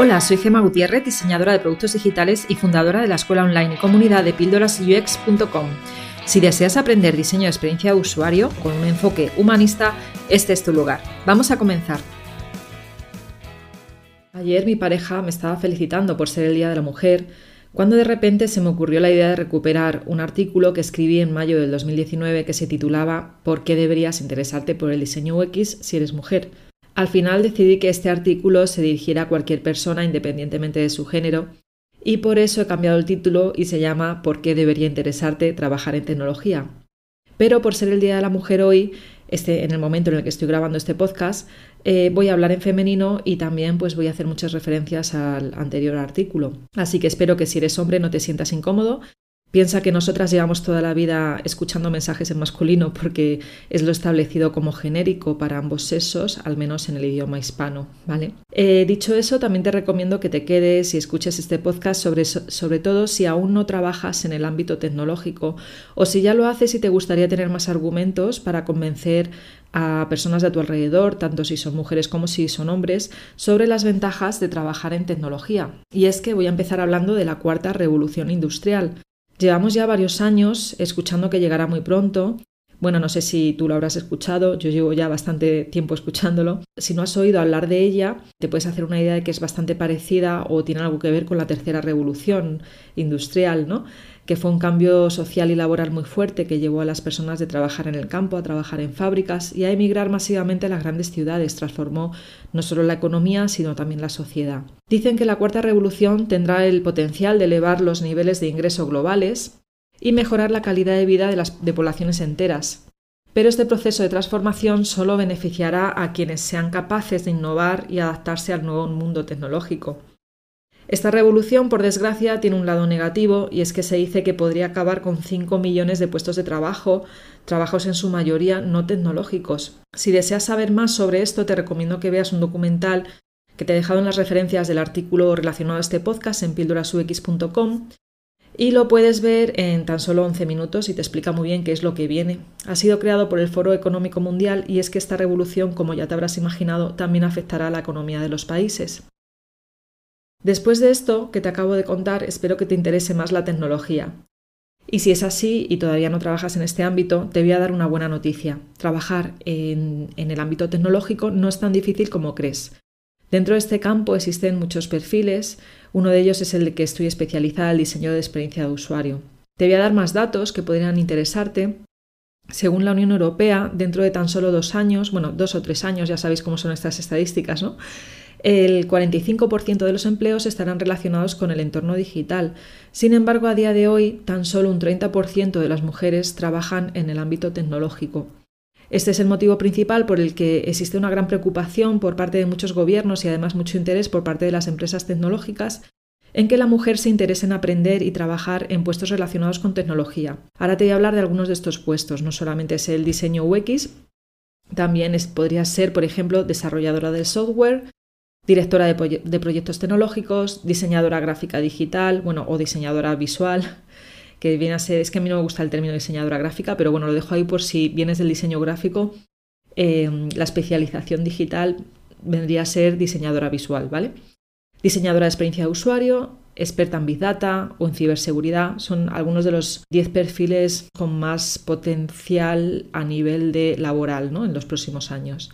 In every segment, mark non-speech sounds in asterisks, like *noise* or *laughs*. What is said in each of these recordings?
Hola, soy Gema Gutiérrez, diseñadora de productos digitales y fundadora de la escuela online y comunidad de píldorasux.com. Si deseas aprender diseño de experiencia de usuario con un enfoque humanista, este es tu lugar. Vamos a comenzar. Ayer mi pareja me estaba felicitando por ser el Día de la Mujer, cuando de repente se me ocurrió la idea de recuperar un artículo que escribí en mayo del 2019 que se titulaba ¿Por qué deberías interesarte por el diseño UX si eres mujer? Al final decidí que este artículo se dirigiera a cualquier persona independientemente de su género y por eso he cambiado el título y se llama ¿Por qué debería interesarte trabajar en tecnología? Pero por ser el Día de la Mujer hoy, este, en el momento en el que estoy grabando este podcast, eh, voy a hablar en femenino y también pues voy a hacer muchas referencias al anterior artículo. Así que espero que si eres hombre no te sientas incómodo Piensa que nosotras llevamos toda la vida escuchando mensajes en masculino porque es lo establecido como genérico para ambos sexos, al menos en el idioma hispano, ¿vale? Eh, dicho eso, también te recomiendo que te quedes y escuches este podcast sobre, sobre todo si aún no trabajas en el ámbito tecnológico o si ya lo haces y te gustaría tener más argumentos para convencer a personas de tu alrededor, tanto si son mujeres como si son hombres, sobre las ventajas de trabajar en tecnología. Y es que voy a empezar hablando de la cuarta revolución industrial. Llevamos ya varios años escuchando que llegará muy pronto. Bueno, no sé si tú lo habrás escuchado, yo llevo ya bastante tiempo escuchándolo. Si no has oído hablar de ella, te puedes hacer una idea de que es bastante parecida o tiene algo que ver con la tercera revolución industrial, ¿no? que fue un cambio social y laboral muy fuerte que llevó a las personas de trabajar en el campo a trabajar en fábricas y a emigrar masivamente a las grandes ciudades. Transformó no solo la economía, sino también la sociedad. Dicen que la cuarta revolución tendrá el potencial de elevar los niveles de ingreso globales y mejorar la calidad de vida de las de poblaciones enteras. Pero este proceso de transformación solo beneficiará a quienes sean capaces de innovar y adaptarse al nuevo mundo tecnológico. Esta revolución, por desgracia, tiene un lado negativo y es que se dice que podría acabar con 5 millones de puestos de trabajo, trabajos en su mayoría no tecnológicos. Si deseas saber más sobre esto, te recomiendo que veas un documental que te he dejado en las referencias del artículo relacionado a este podcast en píldorasux.com y lo puedes ver en tan solo 11 minutos y te explica muy bien qué es lo que viene. Ha sido creado por el Foro Económico Mundial y es que esta revolución, como ya te habrás imaginado, también afectará a la economía de los países. Después de esto que te acabo de contar, espero que te interese más la tecnología. Y si es así y todavía no trabajas en este ámbito, te voy a dar una buena noticia. Trabajar en, el ámbito tecnológico no es tan difícil como crees. Dentro de este campo existen muchos perfiles, uno de ellos es el que estoy especializada en el diseño de experiencia de usuario. Te voy a dar más datos que podrían interesarte. Según la Unión Europea, dentro de tan solo dos años, bueno, dos o tres años, ya sabéis cómo son estas estadísticas, ¿no? el 45% de los empleos estarán relacionados con el entorno digital. Sin embargo, a día de hoy, tan solo un 30% de las mujeres trabajan en el ámbito tecnológico. Este es el motivo principal por el que existe una gran preocupación por parte de muchos gobiernos y además mucho interés por parte de las empresas tecnológicas en que la mujer se interese en aprender y trabajar en puestos relacionados con tecnología. Ahora te voy a hablar de algunos de estos puestos, no solamente es el diseño UX, también podría ser, por ejemplo, desarrolladora de software, directora de, proyectos tecnológicos, diseñadora gráfica digital, bueno, o diseñadora visual, que viene a ser, es que a mí no me gusta el término diseñadora gráfica, pero bueno, lo dejo ahí por si vienes del diseño gráfico, em, la especialización digital vendría a ser diseñadora visual, ¿vale? Diseñadora de experiencia de usuario, experta en Big Data o en ciberseguridad son algunos de los 10 perfiles con más potencial a nivel de laboral ¿no? en los próximos años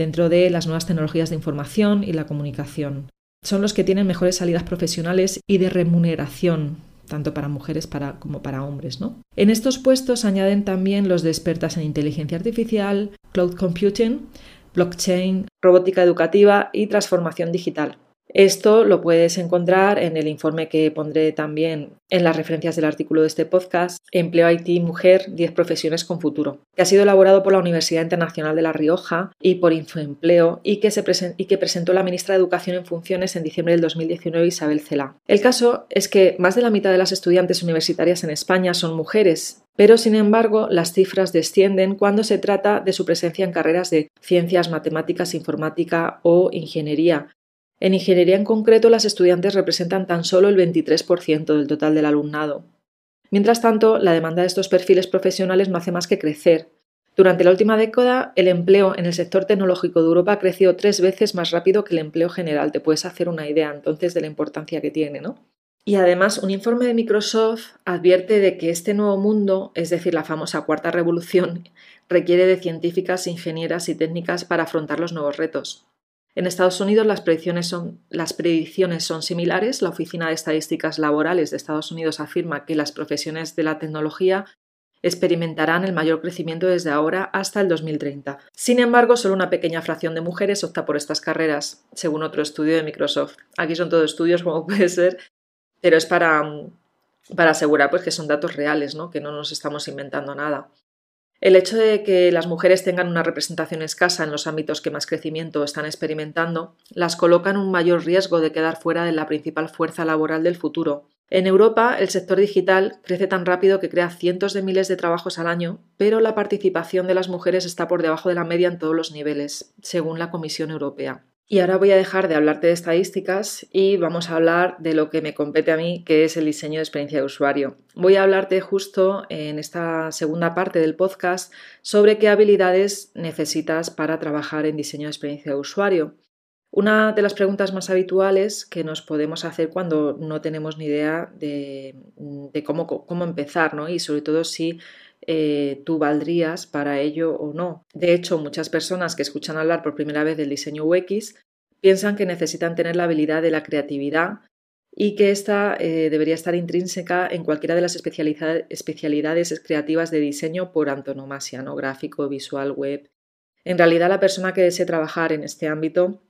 dentro de las nuevas tecnologías de información y la comunicación. Son los que tienen mejores salidas profesionales y de remuneración, tanto para mujeres como para hombres. ¿no? En estos puestos añaden también los de expertas en inteligencia artificial, cloud computing, blockchain, robótica educativa y transformación digital. Esto lo puedes encontrar en el informe que pondré también en las referencias del artículo de este podcast, Empleo IT Mujer, 10 profesiones con futuro, que ha sido elaborado por la Universidad Internacional de La Rioja y por Infoempleo y que, y que presentó la ministra de Educación en funciones en diciembre del 2019, Isabel Cela. El caso es que más de la mitad de las estudiantes universitarias en España son mujeres, pero sin embargo las cifras descienden cuando se trata de su presencia en carreras de ciencias, matemáticas, informática o ingeniería, en ingeniería en concreto, las estudiantes representan tan solo el 23% del total del alumnado. Mientras tanto, la demanda de estos perfiles profesionales no hace más que crecer. Durante la última década, el empleo en el sector tecnológico de Europa ha crecido tres veces más rápido que el empleo general. Te puedes hacer una idea entonces de la importancia que tiene, ¿no? Y además, un informe de Microsoft advierte de que este nuevo mundo, es decir, la famosa cuarta revolución, *laughs* requiere de científicas, ingenieras y técnicas para afrontar los nuevos retos. En Estados Unidos las predicciones, son, similares. La Oficina de Estadísticas Laborales de Estados Unidos afirma que las profesiones de la tecnología experimentarán el mayor crecimiento desde ahora hasta el 2030. Sin embargo, solo una pequeña fracción de mujeres opta por estas carreras, según otro estudio de Microsoft. Aquí son todos estudios, *laughs* como puede ser, pero es para, para asegurar pues, que son datos reales, ¿no? que no nos estamos inventando nada. El hecho de que las mujeres tengan una representación escasa en los ámbitos que más crecimiento están experimentando las coloca en un mayor riesgo de quedar fuera de la principal fuerza laboral del futuro. En Europa, el sector digital crece tan rápido que crea cientos de miles de trabajos al año, pero la participación de las mujeres está por debajo de la media en todos los niveles, según la Comisión Europea. Y ahora voy a dejar de hablarte de estadísticas y vamos a hablar de lo que me compete a mí, que es el diseño de experiencia de usuario. Voy a hablarte justo en esta segunda parte del podcast sobre qué habilidades necesitas para trabajar en diseño de experiencia de usuario. Una de las preguntas más habituales que nos podemos hacer cuando no tenemos ni idea de, cómo, cómo, empezar, ¿no? Y sobre todo si eh, tú valdrías para ello o no. De hecho, muchas personas que escuchan hablar por primera vez del diseño UX piensan que necesitan tener la habilidad de la creatividad y que esta eh, debería estar intrínseca en cualquiera de las especialidades creativas de diseño por antonomasia, ¿no? gráfico, visual, web. En realidad, la persona que desee trabajar en este ámbito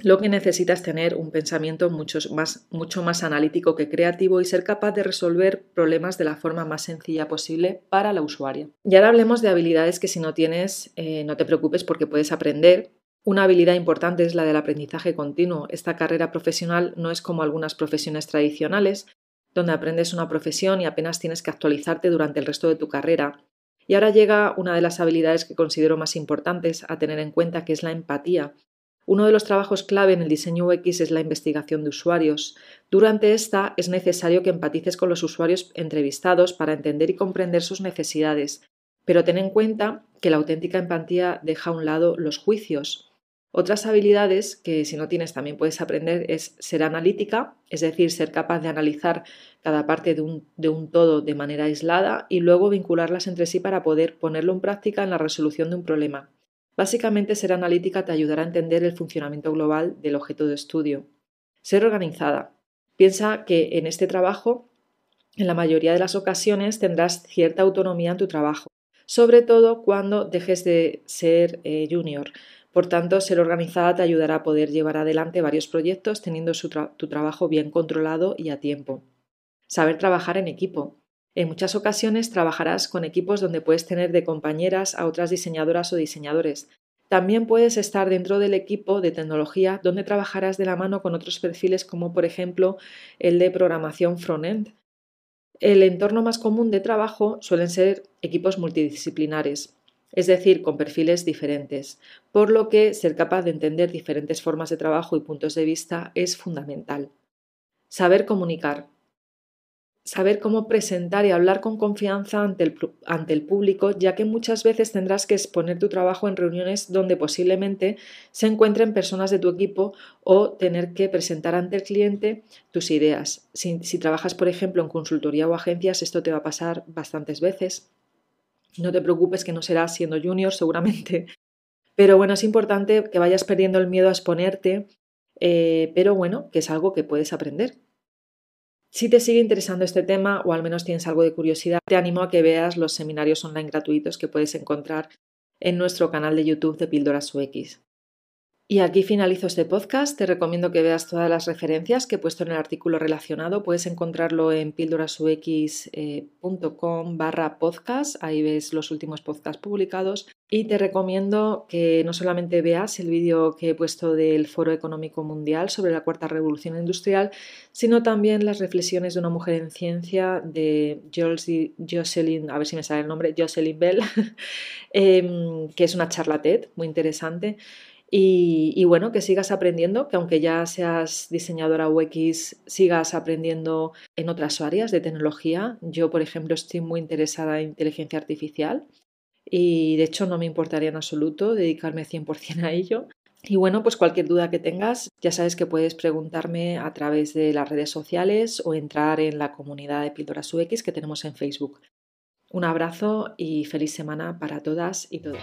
lo que necesita es tener un pensamiento mucho más, mucho más analítico que creativo y ser capaz de resolver problemas de la forma más sencilla posible para la usuaria. Y ahora hablemos de habilidades que si no tienes, eh, no te preocupes porque puedes aprender. Una habilidad importante es la del aprendizaje continuo. Esta carrera profesional no es como algunas profesiones tradicionales, donde aprendes una profesión y apenas tienes que actualizarte durante el resto de tu carrera. Y ahora llega una de las habilidades que considero más importantes a tener en cuenta, que es la empatía. Uno de los trabajos clave en el diseño UX es la investigación de usuarios. Durante esta es necesario que empatices con los usuarios entrevistados para entender y comprender sus necesidades, pero ten en cuenta que la auténtica empatía deja a un lado los juicios. Otras habilidades que si no tienes también puedes aprender es ser analítica, es decir, ser capaz de analizar cada parte de un, de un, todo de manera aislada y luego vincularlas entre sí para poder ponerlo en práctica en la resolución de un problema. Básicamente, ser analítica te ayudará a entender el funcionamiento global del objeto de estudio. Ser organizada. Piensa que en este trabajo, en la mayoría de las ocasiones, tendrás cierta autonomía en tu trabajo, sobre todo cuando dejes de ser eh, junior. Por tanto, ser organizada te ayudará a poder llevar adelante varios proyectos teniendo tu trabajo bien controlado y a tiempo. Saber trabajar en equipo. En muchas ocasiones trabajarás con equipos donde puedes tener de compañeras a otras diseñadoras o diseñadores. También puedes estar dentro del equipo de tecnología donde trabajarás de la mano con otros perfiles como por ejemplo el de programación front-end. El entorno más común de trabajo suelen ser equipos multidisciplinares, es decir, con perfiles diferentes, por lo que ser capaz de entender diferentes formas de trabajo y puntos de vista es fundamental. Saber comunicar saber cómo presentar y hablar con confianza ante el, ante el, público, ya que muchas veces tendrás que exponer tu trabajo en reuniones donde posiblemente se encuentren personas de tu equipo o tener que presentar ante el cliente tus ideas. Si, trabajas, por ejemplo, en consultoría o agencias, esto te va a pasar bastantes veces. No te preocupes que no serás siendo junior seguramente, *laughs* pero bueno, es importante que vayas perdiendo el miedo a exponerte, eh, pero bueno, que es algo que puedes aprender. Si te sigue interesando este tema o al menos tienes algo de curiosidad, te animo a que veas los seminarios online gratuitos que puedes encontrar en nuestro canal de YouTube de Píldoras UX. Y aquí finalizo este podcast. Te recomiendo que veas todas las referencias que he puesto en el artículo relacionado. Puedes encontrarlo en píldorasux.com barra podcast. Ahí ves los últimos podcasts publicados. Y te recomiendo que no solamente veas el vídeo que he puesto del Foro Económico Mundial sobre la Cuarta Revolución Industrial, sino también las reflexiones de una mujer en ciencia de Jocelyn, a ver si me sale el nombre, Jocelyn Bell, *laughs* em, que es una charla TED muy interesante y, bueno, que sigas aprendiendo, que aunque ya seas diseñadora UX, sigas aprendiendo en otras áreas de tecnología. Yo, por ejemplo, estoy muy interesada en inteligencia artificial y de hecho no me importaría en absoluto dedicarme 100% a ello. Y bueno, pues cualquier duda que tengas, ya sabes que puedes preguntarme a través de las redes sociales o entrar en la comunidad de Píldoras UX que tenemos en Facebook. Un abrazo y feliz semana para todas y todos.